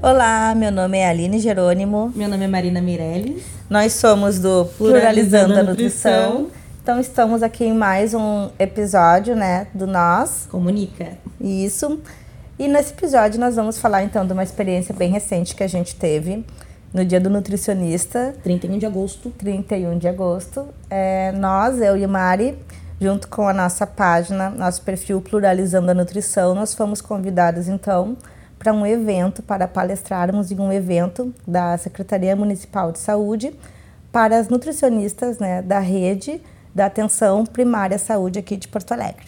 Olá, meu nome é Aline Jerônimo. Meu nome é Marina Meirelles. Nós somos do Pluralizando, a Nutrição. Nutrição. Então estamos aqui em mais um episódio, né, do Nós. Comunica. Isso. E nesse episódio nós vamos falar então de uma experiência bem recente que a gente teve no dia do nutricionista. 31 de agosto. 31 de agosto. É, nós, eu e Mari, junto com a nossa página, nosso perfil Pluralizando a Nutrição, nós fomos convidados então para um evento, para palestrarmos em um evento da Secretaria Municipal de Saúde para as nutricionistas né, da rede da atenção primária saúde aqui de Porto Alegre.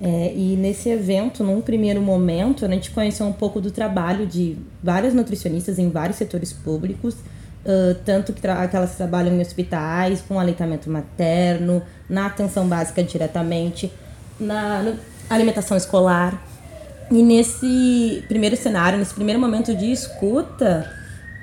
É, e nesse evento, num primeiro momento, a gente conheceu um pouco do trabalho de várias nutricionistas em vários setores públicos, uh, tanto que, que elas trabalham em hospitais, com aleitamento materno, na atenção básica diretamente, na alimentação escolar. E nesse primeiro cenário, nesse primeiro momento de escuta,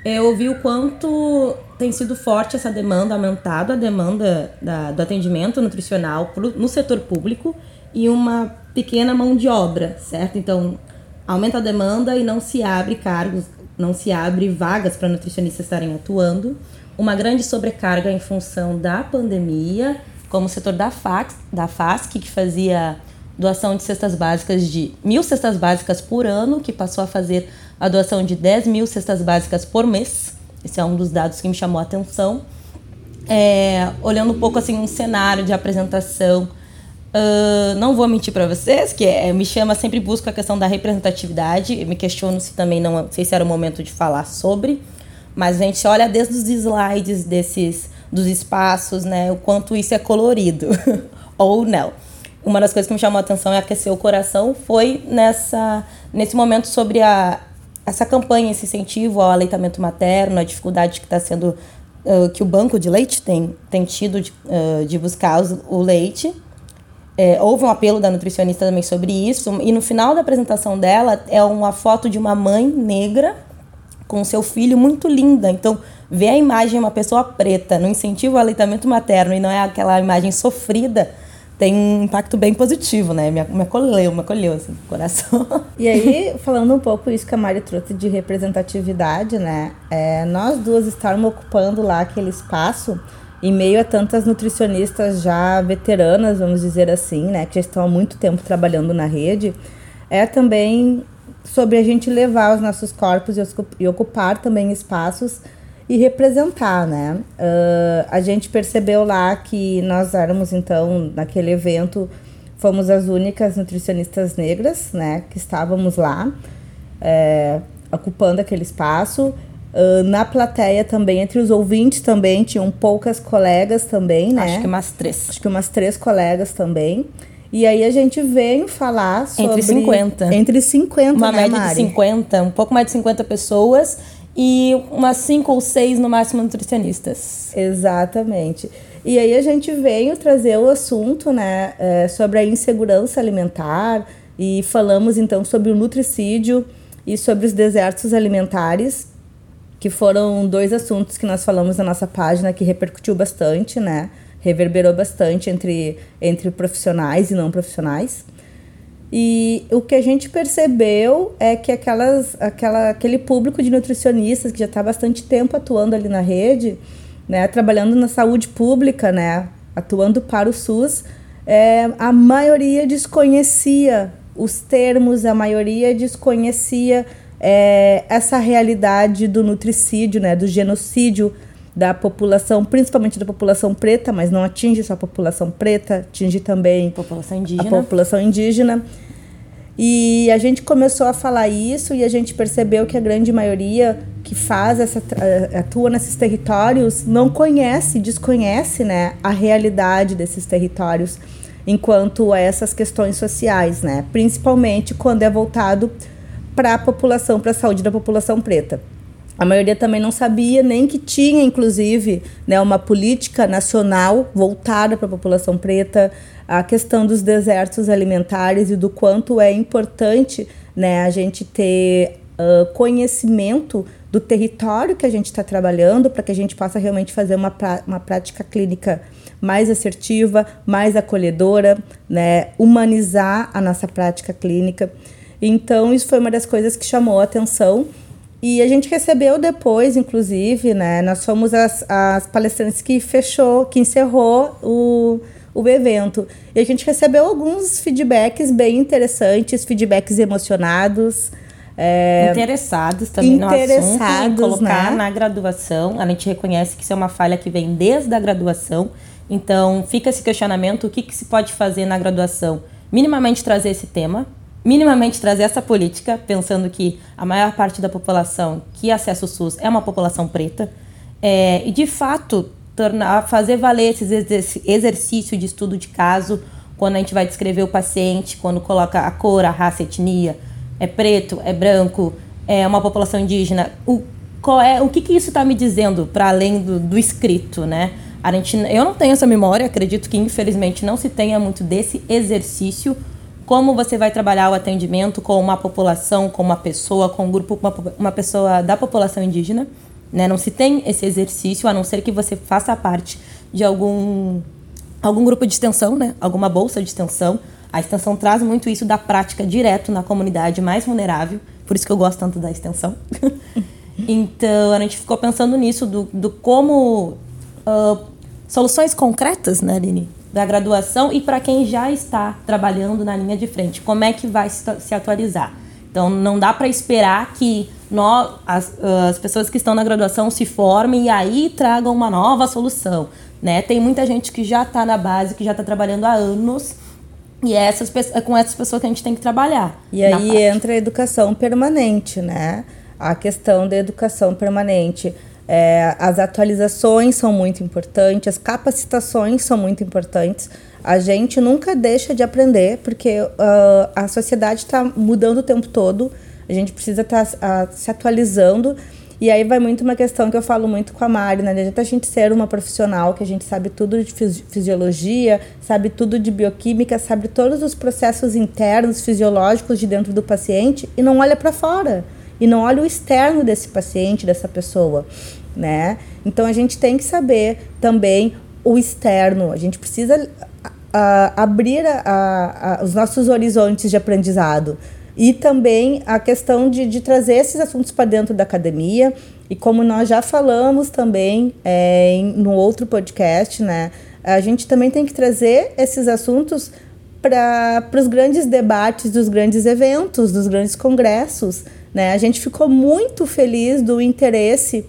eu vi o quanto tem sido forte essa demanda, aumentado a demanda da, do atendimento nutricional no setor público e uma pequena mão de obra, certo? Então, aumenta a demanda e não se abre cargos, não se abre vagas para nutricionistas estarem atuando. Uma grande sobrecarga em função da pandemia, como o setor da, FAC, da FASC, que fazia doação de cestas básicas de mil cestas básicas por ano, que passou a fazer a doação de 10 mil cestas básicas por mês. Esse é um dos dados que me chamou a atenção. É, olhando um pouco assim um cenário de apresentação, uh, não vou mentir para vocês que é, me chama sempre busco a questão da representatividade. Eu me questiono se também não, não sei se era o momento de falar sobre, mas a gente olha desde os slides desses dos espaços, né, o quanto isso é colorido ou não uma das coisas que me chamou a atenção é aquecer o coração foi nessa nesse momento sobre a essa campanha, esse incentivo ao aleitamento materno, a dificuldade que está sendo uh, que o banco de leite tem, tem tido de, uh, de buscar os, o leite. É, houve um apelo da nutricionista também sobre isso e no final da apresentação dela é uma foto de uma mãe negra com seu filho muito linda. Então, ver a imagem de uma pessoa preta no incentivo ao aleitamento materno e não é aquela imagem sofrida tem um impacto bem positivo, né? Me, me acolheu, me acolheu, assim, coração. E aí, falando um pouco isso que a Mari trouxe de representatividade, né? É, nós duas estávamos ocupando lá aquele espaço em meio a tantas nutricionistas já veteranas, vamos dizer assim, né? Que já estão há muito tempo trabalhando na rede. É também sobre a gente levar os nossos corpos e ocupar também espaços e representar, né? Uh, a gente percebeu lá que nós éramos, então, naquele evento, fomos as únicas nutricionistas negras, né? Que estávamos lá, é, ocupando aquele espaço. Uh, na plateia também, entre os ouvintes também, tinham poucas colegas também, né? Acho que umas três. Acho que umas três colegas também. E aí a gente veio falar sobre... Entre 50. Entre 50, Uma né, média Mari? de 50, um pouco mais de 50 pessoas e umas cinco ou seis no máximo nutricionistas. Exatamente. E aí a gente veio trazer o assunto, né, é, sobre a insegurança alimentar e falamos então sobre o nutricídio e sobre os desertos alimentares, que foram dois assuntos que nós falamos na nossa página que repercutiu bastante, né, reverberou bastante entre entre profissionais e não profissionais. E o que a gente percebeu é que aquelas, aquela, aquele público de nutricionistas que já está bastante tempo atuando ali na rede, né, trabalhando na saúde pública, né, atuando para o SUS, é, a maioria desconhecia os termos, a maioria desconhecia é, essa realidade do nutricídio, né, do genocídio da população, principalmente da população preta, mas não atinge só a população preta, atinge também população indígena. a população indígena. E a gente começou a falar isso e a gente percebeu que a grande maioria que faz essa atua nesses territórios não conhece, desconhece, né, a realidade desses territórios enquanto a essas questões sociais, né? Principalmente quando é voltado para a população, para a saúde da população preta. A maioria também não sabia nem que tinha, inclusive, né, uma política nacional voltada para a população preta, a questão dos desertos alimentares e do quanto é importante né, a gente ter uh, conhecimento do território que a gente está trabalhando para que a gente possa realmente fazer uma, uma prática clínica mais assertiva, mais acolhedora, né, humanizar a nossa prática clínica. Então, isso foi uma das coisas que chamou a atenção e a gente recebeu depois, inclusive, né? Nós fomos as, as palestrantes que fechou, que encerrou o, o evento. E a gente recebeu alguns feedbacks bem interessantes, feedbacks emocionados. É, interessados também interessados, no assunto, colocar né? na graduação. A gente reconhece que isso é uma falha que vem desde a graduação. Então, fica esse questionamento: o que, que se pode fazer na graduação? Minimamente trazer esse tema, minimamente trazer essa política, pensando que a maior parte da população que acessa o SUS é uma população preta, é, e de fato tornar, fazer valer esse exercício de estudo de caso quando a gente vai descrever o paciente, quando coloca a cor, a raça, a etnia, é preto, é branco, é uma população indígena, o, qual é, o que, que isso está me dizendo para além do, do escrito, né? A gente, eu não tenho essa memória, acredito que infelizmente não se tenha muito desse exercício como você vai trabalhar o atendimento com uma população, com uma pessoa, com um grupo, uma, uma pessoa da população indígena. Né? Não se tem esse exercício, a não ser que você faça parte de algum, algum grupo de extensão, né? alguma bolsa de extensão. A extensão traz muito isso da prática direto na comunidade mais vulnerável, por isso que eu gosto tanto da extensão. então, a gente ficou pensando nisso, do, do como. Uh, soluções concretas, né, Aline? Da graduação e para quem já está trabalhando na linha de frente. Como é que vai se atualizar? Então, não dá para esperar que nós, as, as pessoas que estão na graduação se formem e aí tragam uma nova solução. Né? Tem muita gente que já está na base, que já está trabalhando há anos e é, essas, é com essas pessoas que a gente tem que trabalhar. E aí entra a educação permanente, né? A questão da educação permanente. É, as atualizações são muito importantes, as capacitações são muito importantes. A gente nunca deixa de aprender, porque uh, a sociedade está mudando o tempo todo, a gente precisa estar tá, uh, se atualizando. E aí vai muito uma questão que eu falo muito com a Mari, né? Adianta a gente ser uma profissional que a gente sabe tudo de fisiologia, sabe tudo de bioquímica, sabe todos os processos internos fisiológicos de dentro do paciente e não olha para fora e não olha o externo desse paciente, dessa pessoa, né? Então a gente tem que saber também o externo. A gente precisa abrir a, a, os nossos horizontes de aprendizado e também a questão de, de trazer esses assuntos para dentro da academia e como nós já falamos também é, em, no outro podcast, né? A gente também tem que trazer esses assuntos para os grandes debates dos grandes eventos, dos grandes congressos, né? A gente ficou muito feliz do interesse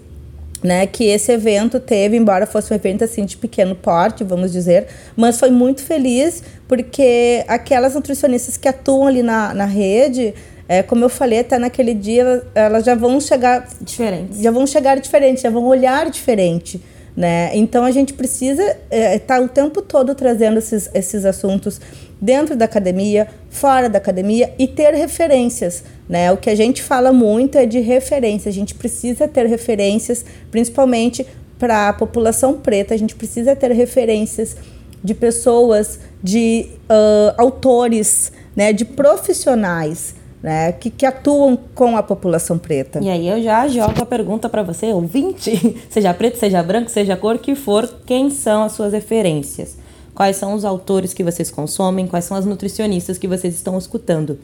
né, que esse evento teve, embora fosse um evento assim de pequeno porte, vamos dizer, mas foi muito feliz porque aquelas nutricionistas que atuam ali na, na rede, é, como eu falei, até naquele dia elas já vão chegar diferentes, já vão chegar diferente, já vão olhar diferente. Né? Então a gente precisa estar é, tá o tempo todo trazendo esses, esses assuntos dentro da academia, fora da academia e ter referências. Né? O que a gente fala muito é de referência. A gente precisa ter referências, principalmente para a população preta. A gente precisa ter referências de pessoas, de uh, autores, né? de profissionais. Né, que, que, atuam com a população preta. E aí eu já jogo a pergunta para você, ouvinte, seja preto, seja branco, seja cor que for, quem são as suas referências? quais são os autores que vocês consomem, quais são as nutricionistas que vocês estão escutando.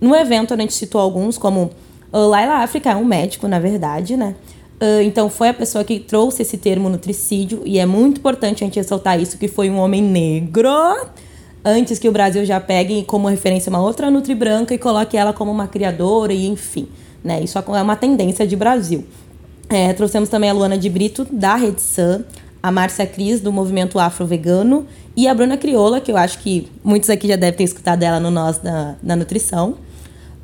No evento, a gente citou alguns, como uh, Laila África é um médico, na verdade, né? Uh, então, foi a pessoa que trouxe esse termo nutricídio, e é muito importante a gente ressaltar isso, que foi um homem negro, antes que o Brasil já pegue como referência uma outra nutri branca e coloque ela como uma criadora, e enfim. Né? Isso é uma tendência de Brasil. É, trouxemos também a Luana de Brito, da Rede Sun, a Márcia Cris, do Movimento Afro Vegano, e a Bruna Crioula, que eu acho que muitos aqui já devem ter escutado ela no Nós da, da Nutrição.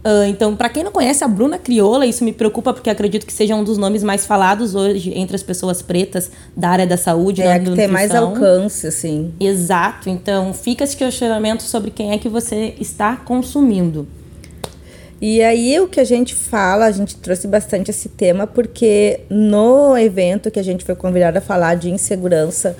Uh, então, para quem não conhece a Bruna Crioula, isso me preocupa porque acredito que seja um dos nomes mais falados hoje entre as pessoas pretas da área da saúde, é, da que tem mais alcance, assim. Exato. Então, fica esse questionamento sobre quem é que você está consumindo. E aí o que a gente fala, a gente trouxe bastante esse tema porque no evento que a gente foi convidada a falar de insegurança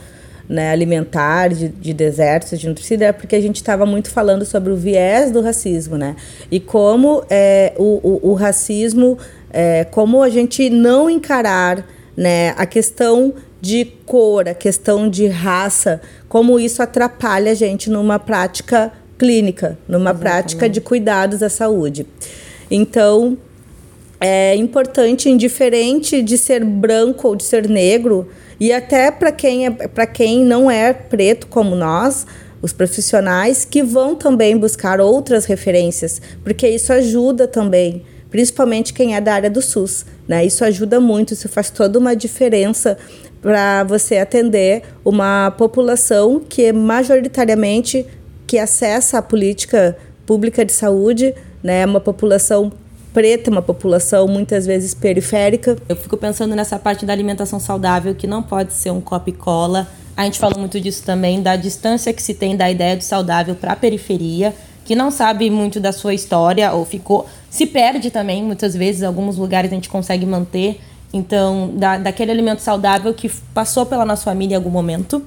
né, alimentar, de, de desertos, de nutricida, é porque a gente estava muito falando sobre o viés do racismo, né? E como é, o, o, o racismo, é, como a gente não encarar né, a questão de cor, a questão de raça, como isso atrapalha a gente numa prática clínica, numa Exatamente. prática de cuidados à saúde. Então, é importante, indiferente de ser branco ou de ser negro, e até para quem, é, quem não é preto como nós, os profissionais que vão também buscar outras referências, porque isso ajuda também, principalmente quem é da área do SUS. Né? Isso ajuda muito, isso faz toda uma diferença para você atender uma população que é majoritariamente que acessa a política pública de saúde, né, uma população preta, uma população muitas vezes periférica. Eu fico pensando nessa parte da alimentação saudável que não pode ser um copy-cola. A gente falou muito disso também, da distância que se tem da ideia do saudável para a periferia, que não sabe muito da sua história ou ficou. se perde também, muitas vezes, alguns lugares a gente consegue manter. Então, da, daquele alimento saudável que passou pela nossa família em algum momento,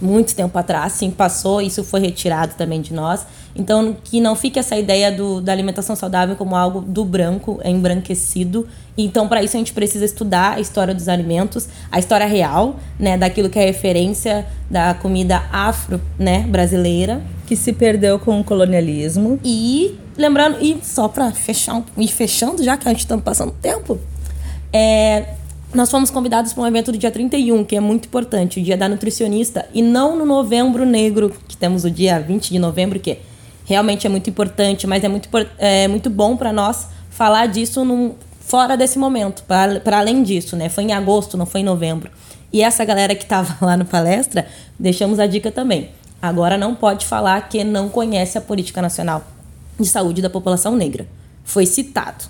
muito tempo atrás, sim, passou, isso foi retirado também de nós. Então, que não fique essa ideia do, da alimentação saudável como algo do branco, é embranquecido. Então, para isso, a gente precisa estudar a história dos alimentos, a história real, né, daquilo que é referência da comida afro, né, brasileira. Que se perdeu com o colonialismo. E, lembrando, e só para fechar, ir fechando, já que a gente está passando tempo, é, nós fomos convidados para um evento do dia 31, que é muito importante, o dia da nutricionista, e não no novembro negro, que temos o dia 20 de novembro, que realmente é muito importante, mas é muito, é, muito bom para nós falar disso num, fora desse momento, para além disso, né? Foi em agosto, não foi em novembro. E essa galera que estava lá no palestra, deixamos a dica também. Agora não pode falar que não conhece a política nacional de saúde da população negra. Foi citado.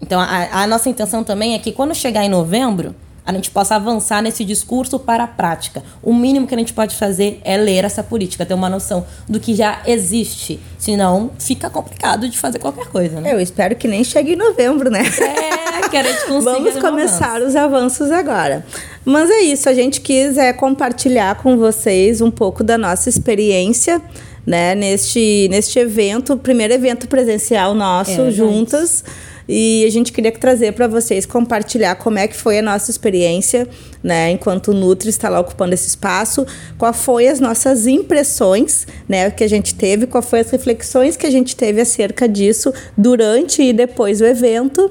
Então, a, a nossa intenção também é que quando chegar em novembro, a gente possa avançar nesse discurso para a prática. O mínimo que a gente pode fazer é ler essa política, ter uma noção do que já existe. Senão, fica complicado de fazer qualquer coisa, né? Eu espero que nem chegue em novembro, né? É, que a gente consiga. Vamos começar avanço. os avanços agora. Mas é isso, a gente quis é, compartilhar com vocês um pouco da nossa experiência. Né, neste, neste evento, o primeiro evento presencial nosso, é, juntas. Gente e a gente queria trazer para vocês compartilhar como é que foi a nossa experiência, né, enquanto o Nutri está lá ocupando esse espaço, qual foi as nossas impressões, né, que a gente teve, qual foi as reflexões que a gente teve acerca disso durante e depois do evento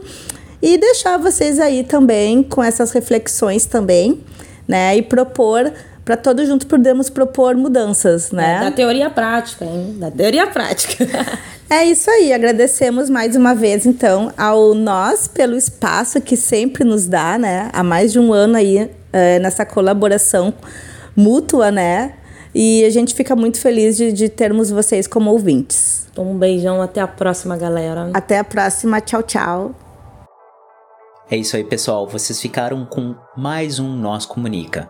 e deixar vocês aí também com essas reflexões também, né, e propor para todos juntos podemos propor mudanças, né? Da teoria prática, hein? Da teoria prática. é isso aí. Agradecemos mais uma vez, então, ao nós pelo espaço que sempre nos dá, né? Há mais de um ano aí é, nessa colaboração mútua, né? E a gente fica muito feliz de, de termos vocês como ouvintes. Um beijão, até a próxima, galera. Até a próxima, tchau, tchau. É isso aí, pessoal. Vocês ficaram com mais um Nós Comunica.